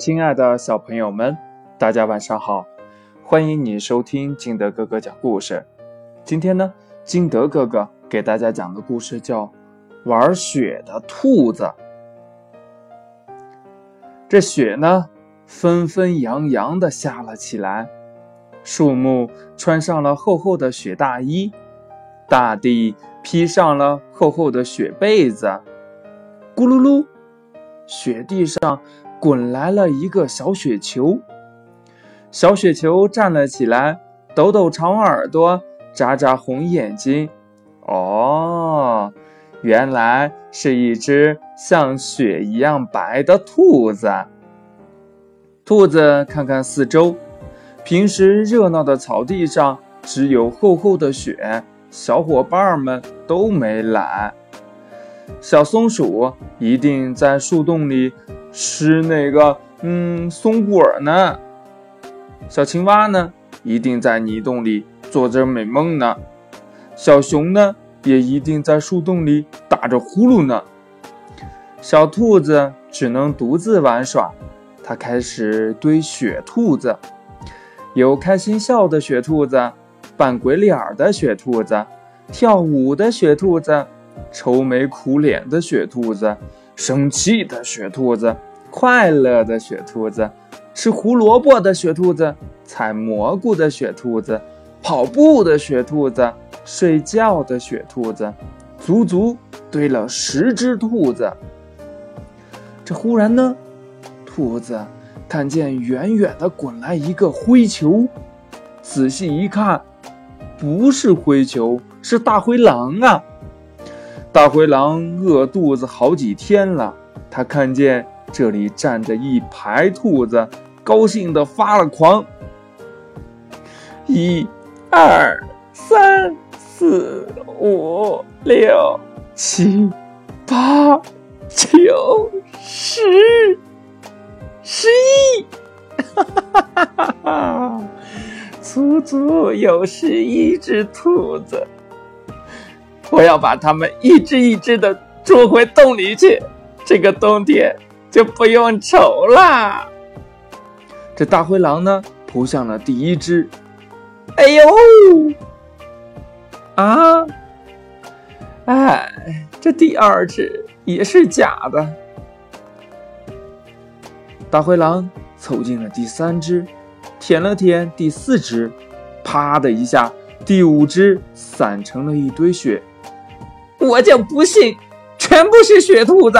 亲爱的小朋友们，大家晚上好！欢迎你收听金德哥哥讲故事。今天呢，金德哥哥给大家讲的故事叫《玩雪的兔子》。这雪呢，纷纷扬扬的下了起来，树木穿上了厚厚的雪大衣，大地披上了厚厚的雪被子。咕噜噜，雪地上。滚来了一个小雪球，小雪球站了起来，抖抖长耳朵，眨眨红眼睛。哦，原来是一只像雪一样白的兔子。兔子看看四周，平时热闹的草地上只有厚厚的雪，小伙伴们都没来。小松鼠一定在树洞里。吃那个，嗯，松果呢？小青蛙呢，一定在泥洞里做着美梦呢。小熊呢，也一定在树洞里打着呼噜呢。小兔子只能独自玩耍，它开始堆雪兔子，有开心笑的雪兔子，扮鬼脸的雪兔子，跳舞的雪兔子，愁眉苦脸的雪兔子。生气的雪兔子，快乐的雪兔子，吃胡萝卜的雪兔子，采蘑菇的雪兔子，跑步的雪兔子，睡觉的雪兔子，足足堆了十只兔子。这忽然呢，兔子看见远远的滚来一个灰球，仔细一看，不是灰球，是大灰狼啊！大灰狼饿肚子好几天了，他看见这里站着一排兔子，高兴的发了狂。一、二、三、四、五、六、七、八、九、十、十一，哈哈哈哈哈！足足有十一只兔子。我要把它们一只一只的捉回洞里去，这个冬天就不用愁啦。这大灰狼呢，扑向了第一只。哎呦！啊！哎，这第二只也是假的。大灰狼凑近了第三只，舔了舔第四只，啪的一下，第五只散成了一堆雪。我就不信，全部是雪兔子！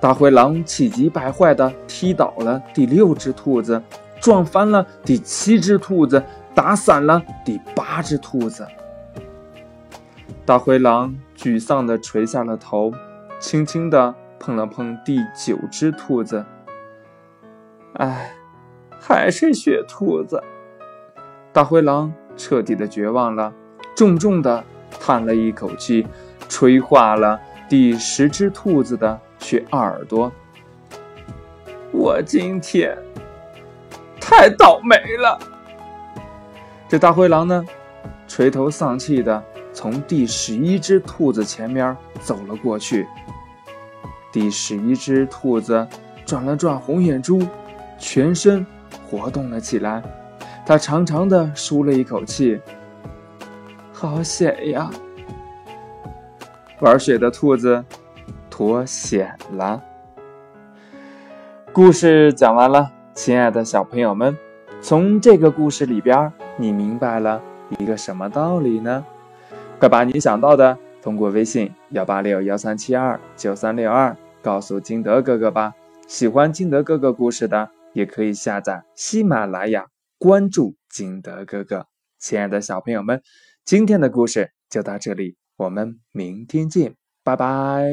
大灰狼气急败坏地踢倒了第六只兔子，撞翻了第七只兔子，打散了第八只兔子。大灰狼沮丧地垂下了头，轻轻地碰了碰第九只兔子。唉，还是雪兔子！大灰狼彻底的绝望了，重重的。叹了一口气，吹化了第十只兔子的雪耳朵。我今天太倒霉了。这大灰狼呢，垂头丧气的从第十一只兔子前面走了过去。第十一只兔子转了转红眼珠，全身活动了起来。它长长的舒了一口气。好险呀！玩雪的兔子脱险了。故事讲完了，亲爱的小朋友们，从这个故事里边，你明白了一个什么道理呢？快把你想到的通过微信幺八六幺三七二九三六二告诉金德哥哥吧。喜欢金德哥哥故事的，也可以下载喜马拉雅，关注金德哥哥。亲爱的小朋友们。今天的故事就到这里，我们明天见，拜拜。